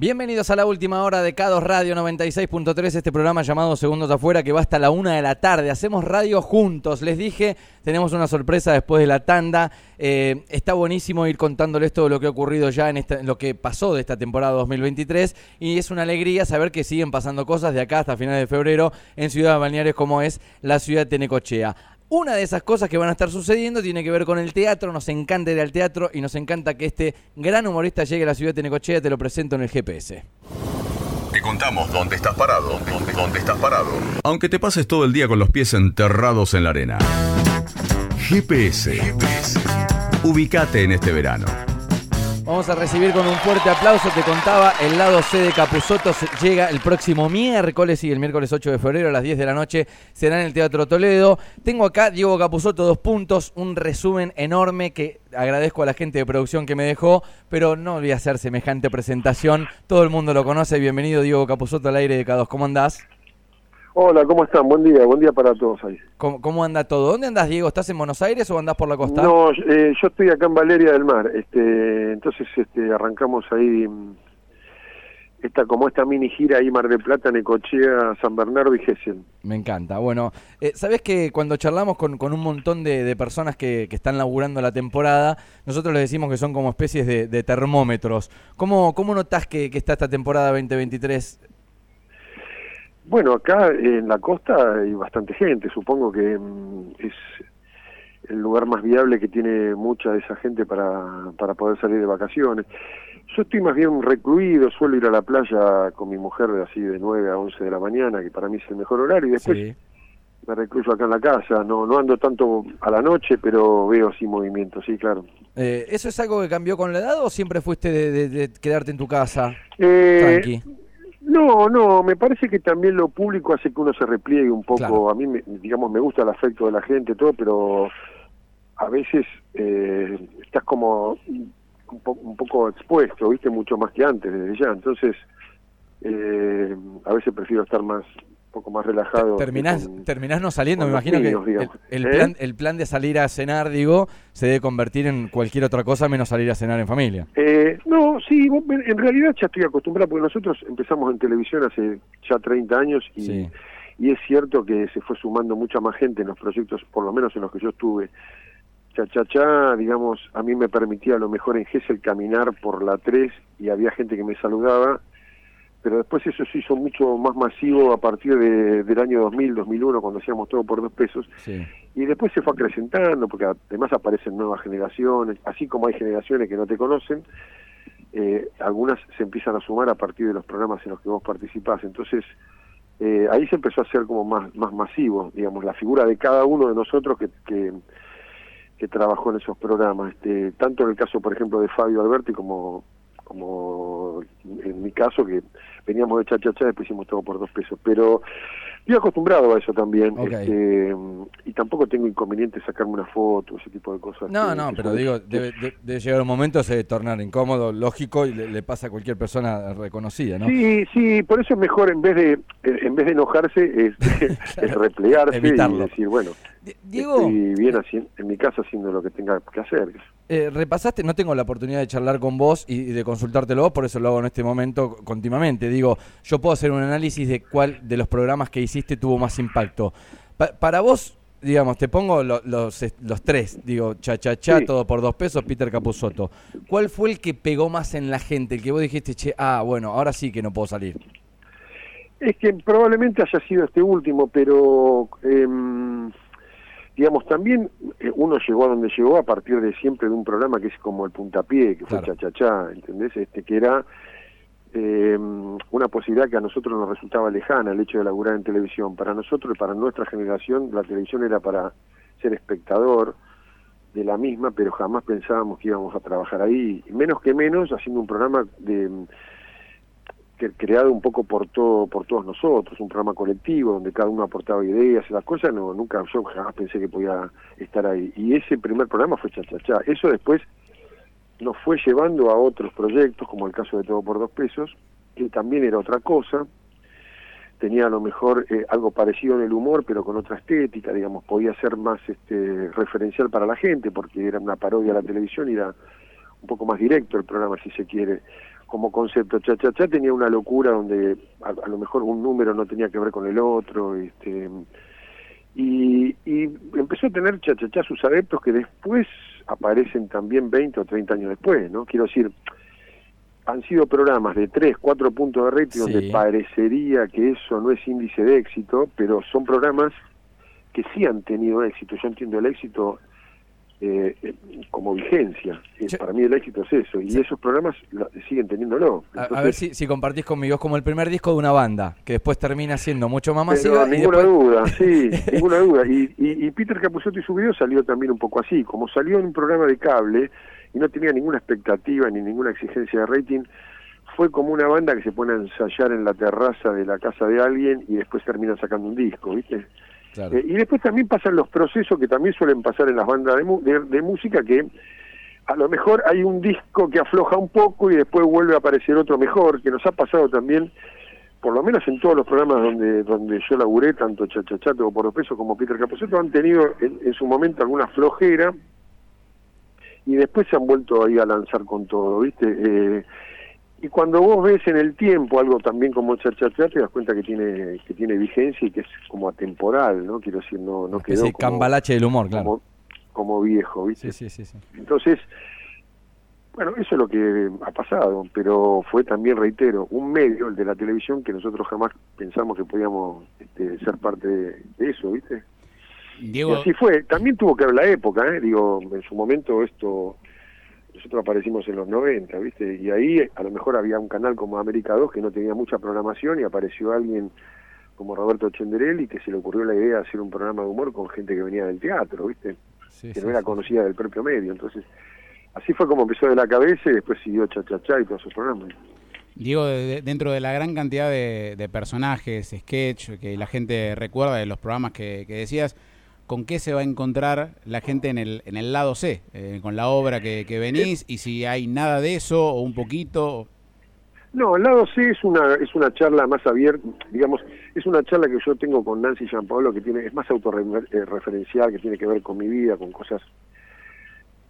Bienvenidos a la última hora de Cados Radio 96.3, este programa llamado Segundos Afuera que va hasta la una de la tarde. Hacemos radio juntos. Les dije, tenemos una sorpresa después de la tanda. Eh, está buenísimo ir contándoles todo lo que ha ocurrido ya en, esta, lo que pasó de esta temporada 2023 y es una alegría saber que siguen pasando cosas de acá hasta finales de febrero en ciudades balnearias como es la ciudad de Tenecochea. Una de esas cosas que van a estar sucediendo tiene que ver con el teatro. Nos encanta ir al teatro y nos encanta que este gran humorista llegue a la ciudad de Tenecochea. Te lo presento en el GPS. Te contamos dónde estás parado, dónde, dónde estás parado. Aunque te pases todo el día con los pies enterrados en la arena. GPS. GPS. Ubicate en este verano. Vamos a recibir con un fuerte aplauso, te contaba, el lado C de Capuzoto llega el próximo miércoles y el miércoles 8 de febrero a las 10 de la noche será en el Teatro Toledo. Tengo acá Diego Capuzoto, dos puntos, un resumen enorme que agradezco a la gente de producción que me dejó, pero no voy a hacer semejante presentación, todo el mundo lo conoce, bienvenido Diego Capuzoto al aire de K2, ¿cómo andás? Hola, ¿cómo están? Buen día, buen día para todos ahí. ¿Cómo, anda todo? ¿Dónde andás, Diego? ¿Estás en Buenos Aires o andás por la costa? No, eh, yo estoy acá en Valeria del Mar. Este, entonces este, arrancamos ahí mm, esta como esta mini gira ahí Mar del Plata, Necochea, San Bernardo y Gessel. Me encanta. Bueno, eh, sabes que cuando charlamos con, con un montón de, personas que, que, están laburando la temporada, nosotros les decimos que son como especies de, termómetros. ¿Cómo, cómo notás que, que está esta temporada 2023 bueno, acá en la costa hay bastante gente, supongo que mm, es el lugar más viable que tiene mucha de esa gente para, para poder salir de vacaciones. Yo estoy más bien recluido, suelo ir a la playa con mi mujer de así de 9 a 11 de la mañana, que para mí es el mejor horario, y después me recluyo acá en la casa, no no ando tanto a la noche, pero veo así movimiento, sí, claro. Eh, ¿Eso es algo que cambió con la edad o siempre fuiste de, quedarte en tu casa? Eh, tranqui? No, no, me parece que también lo público hace que uno se repliegue un poco. A mí, me, digamos, me gusta el afecto de la gente, todo, pero a veces eh, estás como un, poco expuesto, viste, mucho más que antes, desde ya. Entonces, eh, a veces prefiero estar más poco más relajado. Terminás, terminás no saliendo, me imagino que el, ¿Eh? plan, el plan de salir a cenar, digo, se debe convertir en cualquier otra cosa menos salir a cenar en familia. Eh, no, sí, en realidad ya estoy acostumbrado, porque nosotros empezamos en televisión hace ya 30 años y, y es cierto que se fue sumando mucha más gente en los proyectos, por lo menos en los que yo estuve. Cha, cha, cha, digamos, a mí me permitía a lo mejor en Gessel caminar por la 3 y había gente que me saludaba pero después eso se hizo mucho más masivo a partir de, del año 2000, 2001, cuando hacíamos todo por dos pesos, y después se fue acrecentando, porque además aparecen nuevas generaciones, así como hay generaciones que no te conocen, eh, algunas se empiezan a sumar a partir de los programas en los que vos participás, entonces eh, ahí se empezó a hacer como más, más masivo, digamos, la figura de cada uno de nosotros que, que, que trabajó en esos programas, este, tanto en el caso, por ejemplo, de Fabio Alberti como como en mi caso que veníamos de cha-cha-cha, después hicimos todo por dos pesos, pero estoy acostumbrado a eso también, este, y tampoco tengo inconveniente sacarme una foto, ese tipo de cosas. No, no, pero digo, debe, llegar un momento, se tornar incómodo, lógico, y le, pasa a cualquier persona reconocida, ¿no? Sí, sí, por eso es mejor, en vez de en vez de enojarse, es, es replegarse y decir, bueno, Diego, estoy bien así, en mi casa haciendo lo que tenga que hacer. Eh, repasaste, no tengo la oportunidad de charlar con vos y, de consultártelo vos, por eso lo hago en este momento continuamente. Digo, yo puedo hacer un análisis de cuál de los programas que hiciste tuvo más impacto. para vos, digamos, te pongo los, los tres, digo, cha cha cha, todo por dos pesos, Peter Capusotto. ¿Cuál fue el que pegó más en la gente? El que vos dijiste, che, ah, bueno, ahora sí que no puedo salir. Es que probablemente haya sido este último, pero eh, digamos, también eh, uno llegó a donde llegó a partir de siempre de un programa que es como el puntapié, que fue Cha-Cha-Cha, ¿entendés? Este, que era eh, una posibilidad que a nosotros nos resultaba lejana, el hecho de laburar en televisión. Para nosotros y para nuestra generación, la televisión era para ser espectador de la misma, pero jamás pensábamos que íbamos a trabajar ahí, menos que menos haciendo un programa de creado un poco por todo por todos nosotros, un programa colectivo donde cada uno aportaba ideas y las cosas, no nunca yo jamás pensé que podía estar ahí. Y ese primer programa fue Chachachá. Eso después nos fue llevando a otros proyectos, como el caso de Todo por Dos Pesos, que también era otra cosa, tenía a lo mejor eh, algo parecido en el humor, pero con otra estética, digamos, podía ser más este, referencial para la gente, porque era una parodia a la televisión y era un poco más directo el programa, si se quiere como concepto. Cha Cha Cha tenía una locura donde a, lo mejor un número no tenía que ver con el otro, este y, a tener Cha Cha Cha sus adeptos que después aparecen también 20 o 30 años después, ¿no? Quiero decir, han sido programas de 3, 4 puntos de rating donde parecería que eso no es índice de éxito, pero son programas que sí han tenido éxito. Yo entiendo el éxito eh, como vigencia. Eh, para mí el éxito es eso, y esos programas siguen teniéndolo. a, ver si, si compartís conmigo, es como el primer disco de una banda, que después termina siendo mucho más masiva. ninguna duda, sí, ninguna duda. Y, y, Peter Capusotto y su video salió también un poco así, como salió en un programa de cable y no tenía ninguna expectativa ni ninguna exigencia de rating, fue como una banda que se pone a ensayar en la terraza de la casa de alguien y después termina sacando un disco, ¿viste? Eh, y después también pasan los procesos que también suelen pasar en las bandas de, música, que a lo mejor hay un disco que afloja un poco y después vuelve a aparecer otro mejor, que nos ha pasado también, por lo menos en todos los programas donde donde yo laburé, tanto Chachachato o Por los Pesos como Peter Capuzotto, han tenido en, su momento alguna flojera y después se han vuelto ahí a lanzar con todo, ¿viste? Eh, y cuando vos ves en el tiempo algo también como Chachachá, te das cuenta que tiene que tiene vigencia y que es como atemporal, ¿no? Quiero decir, no, no quedó como, cambalache del humor, claro. Como, viejo, ¿viste? Sí, sí, sí, Entonces, bueno, eso es lo que ha pasado, pero fue también, reitero, un medio, el de la televisión, que nosotros jamás pensamos que podíamos este, ser parte de, eso, ¿viste? Diego... Y así fue. También tuvo que ver la época, ¿eh? Digo, en su momento esto nosotros aparecimos en los 90, ¿viste? Y ahí a lo mejor había un canal como América 2 que no tenía mucha programación y apareció alguien como Roberto Chenderelli que se le ocurrió la idea de hacer un programa de humor con gente que venía del teatro, ¿viste? que no era conocida del propio medio. Entonces, así fue como empezó de la cabeza y después siguió Cha Cha Cha y todos esos programas. Diego, dentro de la gran cantidad de, personajes, sketch que la gente recuerda de los programas que decías, con qué se va a encontrar la gente en el, en el lado C, eh, con la obra que, venís, y si hay nada de eso o un poquito. No, el lado C es una es una charla más abierta, digamos, es una charla que yo tengo con Nancy Gianpaolo que tiene es más autorreferencial, que tiene que ver con mi vida, con cosas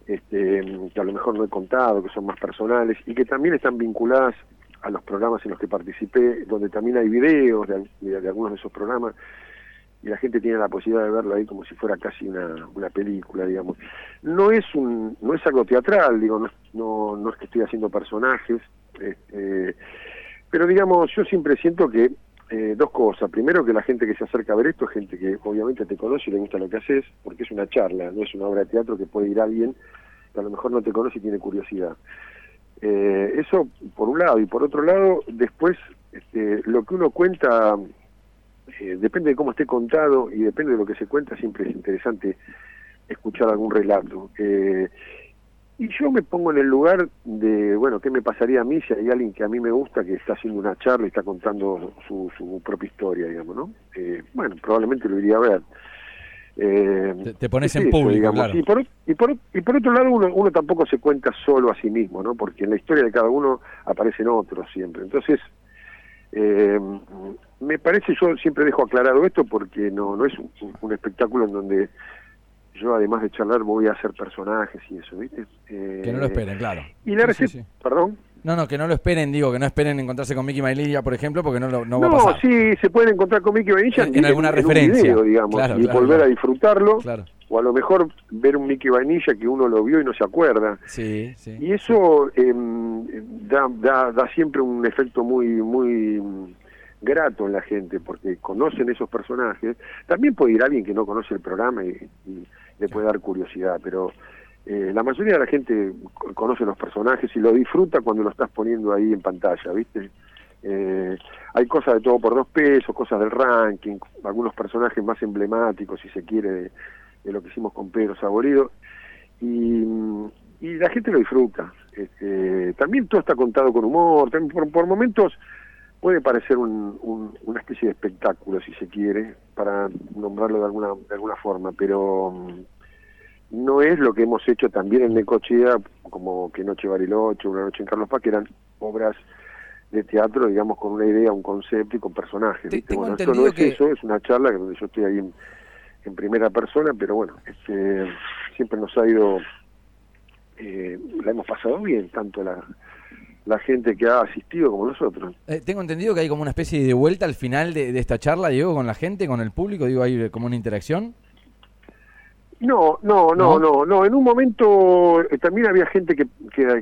este, que a lo mejor no he contado, que son más personales y que también están vinculadas a los programas en los que participé, donde también hay videos de algunos de esos programas y la gente tiene la posibilidad de verlo ahí como si fuera casi una, una película, digamos. No es un no es algo teatral, digo, no, no, no es que estoy haciendo personajes, este, pero digamos, yo siempre siento que eh, dos cosas. Primero, que la gente que se acerca a ver esto es gente que obviamente te conoce y le gusta lo que haces, porque es una charla, no es una obra de teatro que puede ir alguien que a lo mejor no te conoce y tiene curiosidad. Eh, eso por un lado, y por otro lado, después, este, lo que uno cuenta eh, depende de cómo esté contado y depende de lo que se cuenta, siempre es interesante escuchar algún relato. Eh, y yo me pongo en el lugar de, bueno, ¿qué me pasaría a mí si hay alguien que a mí me gusta que está haciendo una charla y está contando su, su propia historia, digamos, ¿no? Eh, bueno, probablemente lo iría a ver. te, pones en público, claro. y, por, y, por, y por otro lado, uno, uno tampoco se cuenta solo a sí mismo, ¿no? Porque en la historia de cada uno aparecen otros siempre. Entonces, eh, me parece, yo siempre dejo aclarado esto porque no, no es un, espectáculo en donde yo además de charlar voy a hacer personajes y eso, ¿viste? Eh, que no lo esperen, claro. Y la receta, perdón. No, no, que no lo esperen, digo, que no esperen encontrarse con Mickey Vainilla, por ejemplo, porque no, lo, no, va a pasar. No, sí, se pueden encontrar con Mickey Vainilla en, alguna referencia, digamos, y volver a disfrutarlo. O a lo mejor ver un Mickey Vainilla que uno lo vio y no se acuerda. Sí, sí. Y eso em, da, da, siempre un efecto muy, muy grato en la gente porque conocen esos personajes. También puede ir alguien que no conoce el programa y, le puede dar curiosidad, pero eh, la mayoría de la gente conoce los personajes y lo disfruta cuando lo estás poniendo ahí en pantalla, ¿viste? Eh, hay cosas de todo por dos pesos, cosas del ranking, algunos personajes más emblemáticos, si se quiere, de, lo que hicimos con Pedro Saborido, y, y la gente lo disfruta. Este, también todo está contado con humor, también por, por momentos puede parecer un, una especie de espectáculo, si se quiere, para nombrarlo de alguna, de alguna forma, pero mm, no es lo que hemos hecho también en Necochea, como Que Noche Bariloche, Una Noche en Carlos Paz, que eran obras de teatro, digamos, con una idea, un concepto y con personajes. bueno, esto no es eso, es una charla donde yo estoy ahí en, primera persona, pero bueno, este, siempre nos ha ido, eh, la hemos pasado bien, tanto la la gente que ha asistido como nosotros. Eh, tengo entendido que hay como una especie de vuelta al final de, esta charla, Diego, con la gente, con el público, digo, hay como una interacción. No, no, no, no, no, En un momento eh, también había gente que,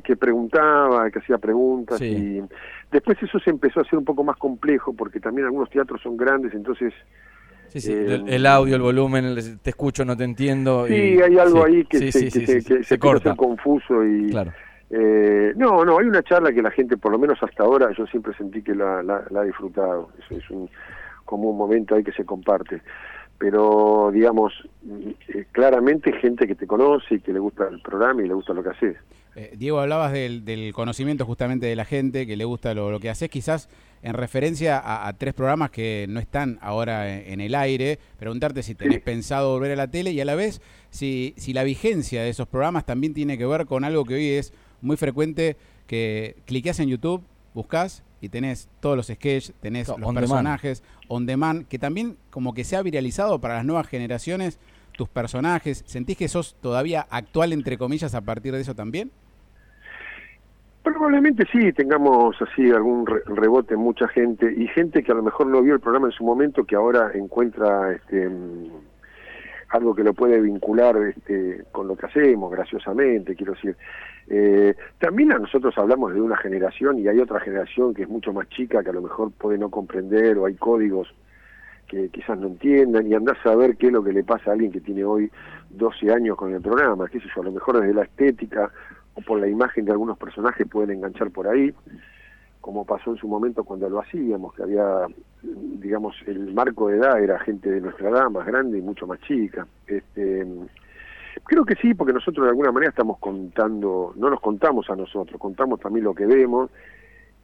que, preguntaba, que hacía preguntas y después eso se empezó a hacer un poco más complejo porque también algunos teatros son grandes, entonces... Sí, sí, el, eh, audio, el volumen, te escucho, no te entiendo. Sí, hay algo ahí que se, que se, corta. confuso y... Claro. Eh, no, no, hay una charla que la gente, por lo menos hasta ahora, yo siempre sentí que la, la, ha disfrutado. Es un, como un momento ahí que se comparte pero digamos, eh, claramente gente que te conoce y que le gusta el programa y le gusta lo que haces. Eh, Diego, hablabas del, conocimiento justamente de la gente, que le gusta lo, que haces, quizás en referencia a, tres programas que no están ahora en, el aire, preguntarte si tenés pensado volver a la tele y a la vez si, si la vigencia de esos programas también tiene que ver con algo que hoy es muy frecuente, que cliqueas en YouTube, buscas y tenés todos los sketches, tenés los personajes on demand, que también como que se ha viralizado para las nuevas generaciones tus personajes. ¿Sentís que sos todavía actual, entre comillas, a partir de eso también? Probablemente sí, tengamos así algún rebote en mucha gente y gente que a lo mejor no vio el programa en su momento que ahora encuentra este, mm, algo que lo puede vincular este, con lo que hacemos, graciosamente, quiero decir. Eh, también a nosotros hablamos de una generación y hay otra generación que es mucho más chica que a lo mejor puede no comprender o hay códigos que quizás no entiendan y andás a saber qué es lo que le pasa a alguien que tiene hoy 12 años con el programa, qué sé yo, a lo mejor desde la estética o por la imagen de algunos personajes pueden enganchar por ahí, como pasó en su momento cuando lo hacíamos, que había, digamos, el marco de edad era gente de nuestra edad, más grande y mucho más chica. Este, Creo que sí, porque nosotros de alguna manera estamos contando, no nos contamos a nosotros, contamos también lo que vemos,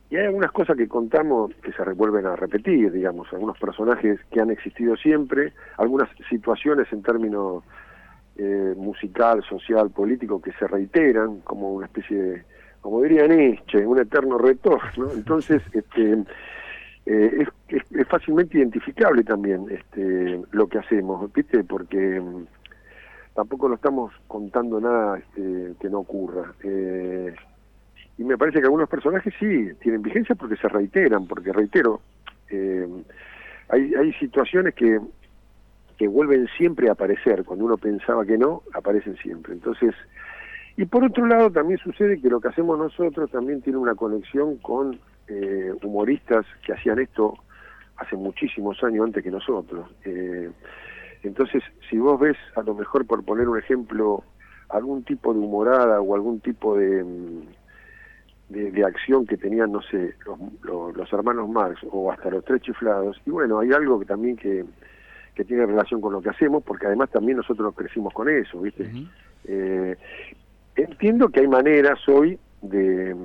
y hay algunas cosas que contamos que se vuelven a repetir, digamos, algunos personajes que han existido siempre, algunas situaciones en términos eh, musical, social, político que se reiteran, como una especie de, como diría Nietzsche, un eterno retorno. Entonces, este, eh, es, es, fácilmente identificable también este, lo que hacemos, ¿viste? Porque tampoco lo estamos contando nada este, que no ocurra. Eh, y me parece que algunos personajes sí tienen vigencia porque se reiteran, porque reitero, eh, hay, hay situaciones que, que vuelven siempre a aparecer, cuando uno pensaba que no, aparecen siempre. Entonces, y por otro lado también sucede que lo que hacemos nosotros también tiene una conexión con eh, humoristas que hacían esto hace muchísimos años antes que nosotros. Eh, entonces, si vos ves, a lo mejor por poner un ejemplo, algún tipo de humorada o algún tipo de, de, acción que tenían, no sé, los, los, hermanos Marx o hasta los tres chiflados, y bueno, hay algo que también que, que tiene relación con lo que hacemos, porque además también nosotros crecimos con eso, ¿viste? eh, entiendo que hay maneras hoy de,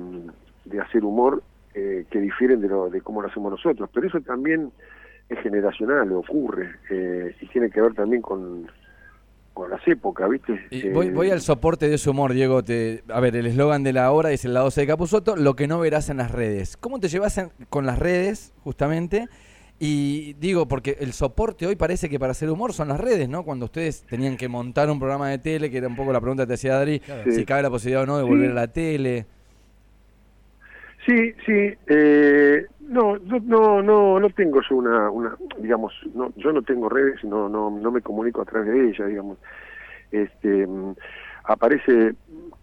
de hacer humor eh, que difieren de, lo, de cómo lo hacemos nosotros, pero eso también es generacional, ocurre, eh, y tiene que ver también con, con las épocas, ¿viste? voy, eh, voy, al soporte de ese humor, Diego. Te, a ver, el eslogan de la hora es el lado de Capusoto, lo que no verás en las redes. ¿Cómo te llevas con las redes, justamente? Y digo, porque el soporte hoy parece que para hacer humor son las redes, ¿no? Cuando ustedes tenían que montar un programa de tele, que era un poco la pregunta que te hacía Adri, si cabe la posibilidad o no de volver a la tele. Sí, sí. Eh, no, no, no, no tengo yo una, una, digamos, no, yo no tengo redes, no, no, no me comunico a través de ellas, digamos. Este, mm, aparece,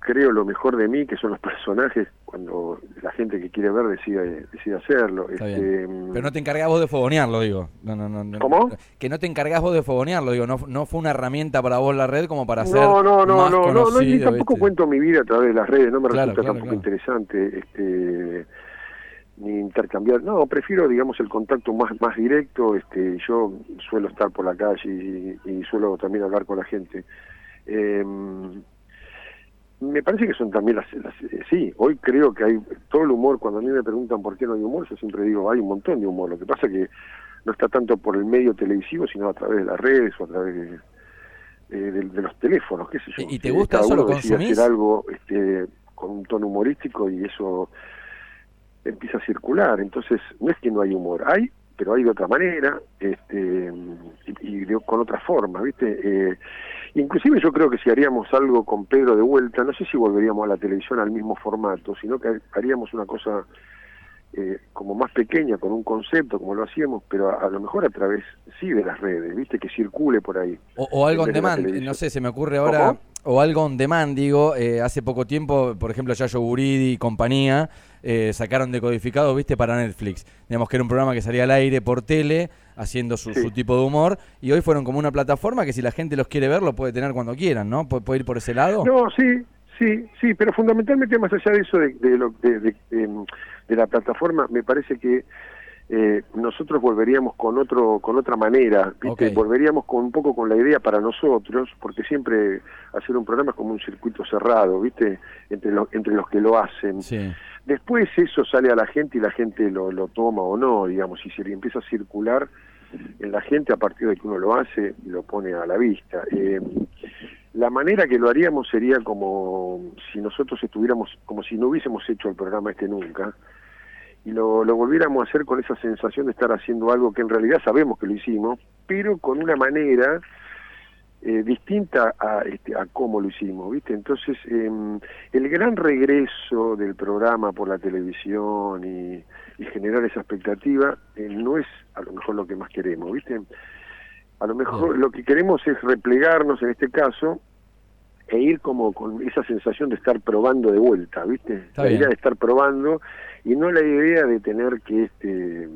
creo, lo mejor de mí, que son los personajes, cuando la gente que quiere ver decide, decide hacerlo. Este, mm, Pero no te encargás vos de fogonearlo, digo. No, no, no, ¿Cómo? Que no te encargás vos de fogonearlo, digo. No, no fue una herramienta para vos la red como para hacer. No, no, no, no, no, no, ni tampoco cuento mi vida a través de las redes, no me resulta tampoco interesante. Este ni intercambiar, no, prefiero digamos el contacto más más directo, este yo suelo estar por la calle y, suelo también hablar con la gente. Em, me parece que son también las, eh, sí, hoy creo que hay todo el humor, cuando a mí me preguntan por qué no hay humor, yo siempre digo, hay un montón de humor, lo que pasa que no está tanto por el medio televisivo, sino a través de las redes o a través de, de, los teléfonos, qué sé yo. ¿Y te gusta eso lo consumís? hacer algo este, con un tono humorístico y eso empieza a circular. Entonces, no es que no hay humor, hay, pero hay de otra manera este, y, con otra forma, ¿viste? Eh, Inclusive yo creo que si haríamos algo con Pedro de vuelta, no sé si volveríamos a la televisión al mismo formato, sino que haríamos una cosa eh, como más pequeña, con un concepto, como lo hacíamos, pero a, lo mejor a través, sí, de las redes, ¿viste? Que circule por ahí. O, algo en demand, no sé, se me ocurre ahora, o algo on demand, digo, eh, hace poco tiempo, por ejemplo, Yayo Buridi y compañía eh, sacaron decodificado, ¿viste? Para Netflix. Digamos que era un programa que salía al aire por tele, haciendo su, tipo de humor, y hoy fueron como una plataforma que si la gente los quiere ver, lo puede tener cuando quieran, ¿no? ¿Puede, ir por ese lado? No, sí, sí, sí, pero fundamentalmente más allá de eso, de, lo, de, em, de la plataforma, me parece que eh, nosotros volveríamos con otro con otra manera ¿viste? volveríamos con un poco con la idea para nosotros porque siempre hacer un programa es como un circuito cerrado viste entre los entre los que lo hacen. Después eso sale a la gente y la gente lo, lo toma o no digamos y se empieza a circular en la gente a partir de que uno lo hace y lo pone a la vista. Eh, la manera que lo haríamos sería como si nosotros estuviéramos como si no hubiésemos hecho el programa este nunca y lo, lo volviéramos a hacer con esa sensación de estar haciendo algo que en realidad sabemos que lo hicimos, pero con una manera eh, distinta a, este, a cómo lo hicimos, ¿viste? Entonces, em, el gran regreso del programa por la televisión y, generar esa expectativa eh, no es a lo mejor lo que más queremos, ¿viste? A lo mejor lo que queremos es replegarnos en este caso e ir como con esa sensación de estar probando de vuelta, ¿viste? la idea de estar probando y no la idea de tener que este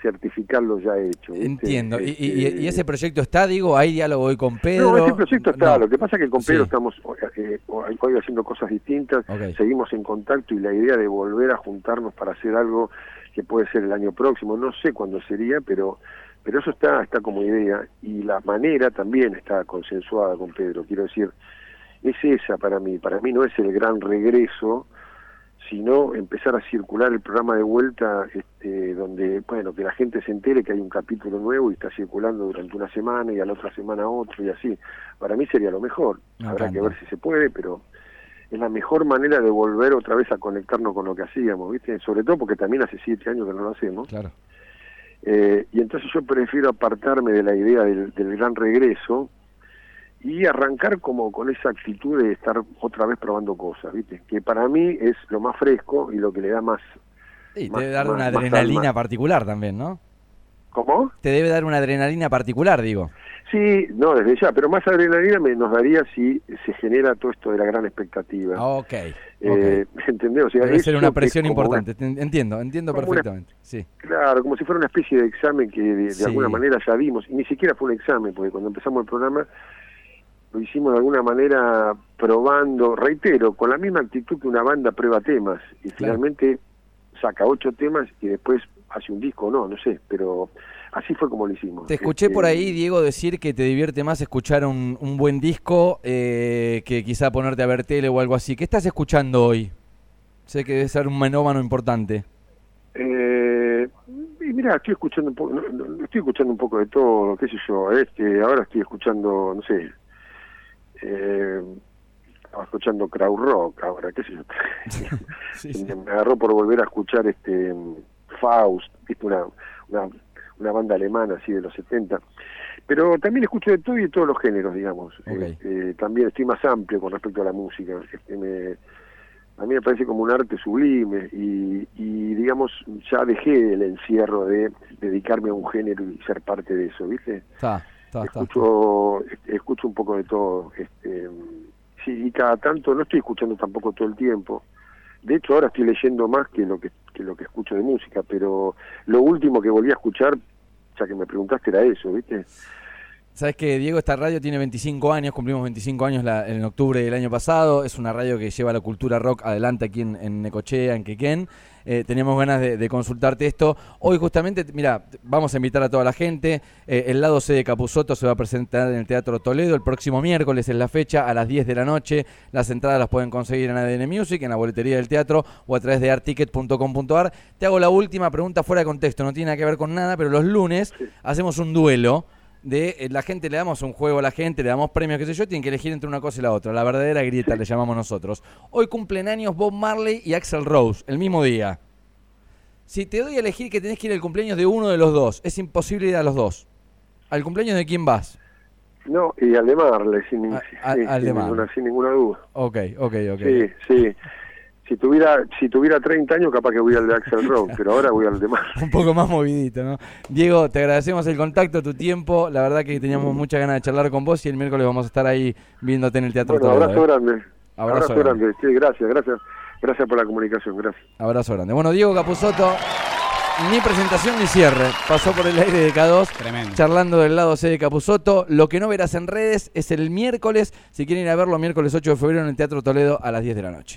certificarlo ya hecho. Entiendo. ¿Y, y, ese proyecto está, digo, hay diálogo hoy con Pedro? No, ese proyecto está. Lo que pasa es que con Pedro estamos eh, hoy haciendo cosas distintas, seguimos en contacto y la idea de volver a juntarnos para hacer algo que puede ser el año próximo, no sé cuándo sería, pero pero eso está está como idea y la manera también está consensuada con Pedro. Quiero decir, es esa para mí. Para mí no es el gran regreso sino empezar a circular el programa de vuelta este, donde, bueno, que la gente se entere que hay un capítulo nuevo y está circulando durante una semana y a la otra semana otro y así. Para mí sería lo mejor. Habrá que ver si se puede, pero es la mejor manera de volver otra vez a conectarnos con lo que hacíamos, ¿viste? Sobre todo porque también hace siete años que no lo hacemos. Claro. Eh, y entonces yo prefiero apartarme de la idea del, del gran regreso y arrancar como con esa actitud de estar otra vez probando cosas, ¿viste? Que para mí es lo más fresco y lo que le da más... Sí, te debe dar una adrenalina particular también, ¿no? ¿Cómo? Te debe dar una adrenalina particular, digo. Sí, no, desde ya, pero más adrenalina me, nos daría si se genera todo esto de la gran expectativa. Ah, ok. Eh, ¿Entendés? O sea, debe ser una presión importante, entiendo, entiendo perfectamente. sí. Claro, como si fuera una especie de examen que de, alguna manera ya vimos, y ni siquiera fue un examen, porque cuando empezamos el programa lo hicimos de alguna manera probando, reitero, con la misma actitud que una banda prueba temas y finalmente saca ocho temas y después hace un disco, no, no sé, pero así fue como lo hicimos. Te escuché por ahí, este, Diego, decir que te divierte más escuchar un, un buen disco eh, que quizá ponerte a ver tele o algo así. ¿Qué estás escuchando hoy? Sé que debe ser un menómano importante. Eh, y mira, estoy escuchando un poco, estoy escuchando un poco de todo, qué sé yo, este, ahora estoy escuchando, no sé, eh, estaba escuchando crowd rock ahora, qué sé yo. Me agarró por volver a escuchar este Faust, ¿viste? Una, una, banda alemana así de los 70. Pero también escucho de todo y de todos los géneros, digamos. Este, también estoy más amplio con respecto a la música. Este, me, a mí me parece como un arte sublime y, y, digamos, ya dejé el encierro de dedicarme a un género y ser parte de eso, ¿viste? escucho, escucho un poco de todo. Este, sí, y cada tanto, no estoy escuchando tampoco todo el tiempo. De hecho, ahora estoy leyendo más que lo que, que lo que escucho de música, pero lo último que volví a escuchar, ya que me preguntaste, era eso, ¿viste? Sabes que Diego, esta radio tiene 25 años, cumplimos 25 años en octubre del año pasado. Es una radio que lleva la cultura rock adelante aquí en, Necochea, en Quequén. Eh, teníamos ganas de, consultarte esto. Hoy justamente, mira, vamos a invitar a toda la gente. Eh, el lado C de Capusoto se va a presentar en el Teatro Toledo el próximo miércoles en la fecha a las 10 de la noche. Las entradas las pueden conseguir en ADN Music, en la boletería del teatro o a través de articket.com.ar. Te hago la última pregunta fuera de contexto, no tiene nada que ver con nada, pero los lunes hacemos un duelo de eh, la gente le damos un juego a la gente, le damos premios, qué sé yo, tienen que elegir entre una cosa y la otra. La verdadera grieta le llamamos nosotros. Hoy cumplen años Bob Marley y Axel Rose, el mismo día. Si te doy a elegir que tenés que ir al cumpleaños de uno de los dos, es imposible ir a los dos. ¿Al cumpleaños de quién vas? No, y Aldemarle, sin, A- sí, a- sin, ninguna, sin ninguna duda. Ok, ok, ok. Sí, sí. Si tuviera, si tuviera 30 años, capaz que voy al de Axel Rock, pero ahora voy al de Mar. Un poco más movidito, ¿no? Diego, te agradecemos el contacto, tu tiempo. La verdad que teníamos muchas ganas de charlar con vos y el miércoles vamos a estar ahí viéndote en el Teatro Bueno, Toledo, abrazo ¿eh? grande. Abrazo Abrazo, grande. grande. Sí, gracias, gracias. Gracias por la comunicación, gracias. Abrazo grande. Bueno, Diego Capusotto, ni presentación ni cierre. Pasó por el aire de K2. Tremendo. Charlando del lado C de Capusotto. Lo que no verás en redes es el miércoles. Si quieren ir a verlo, miércoles 8 de febrero en el Teatro Toledo a las 10 de la noche.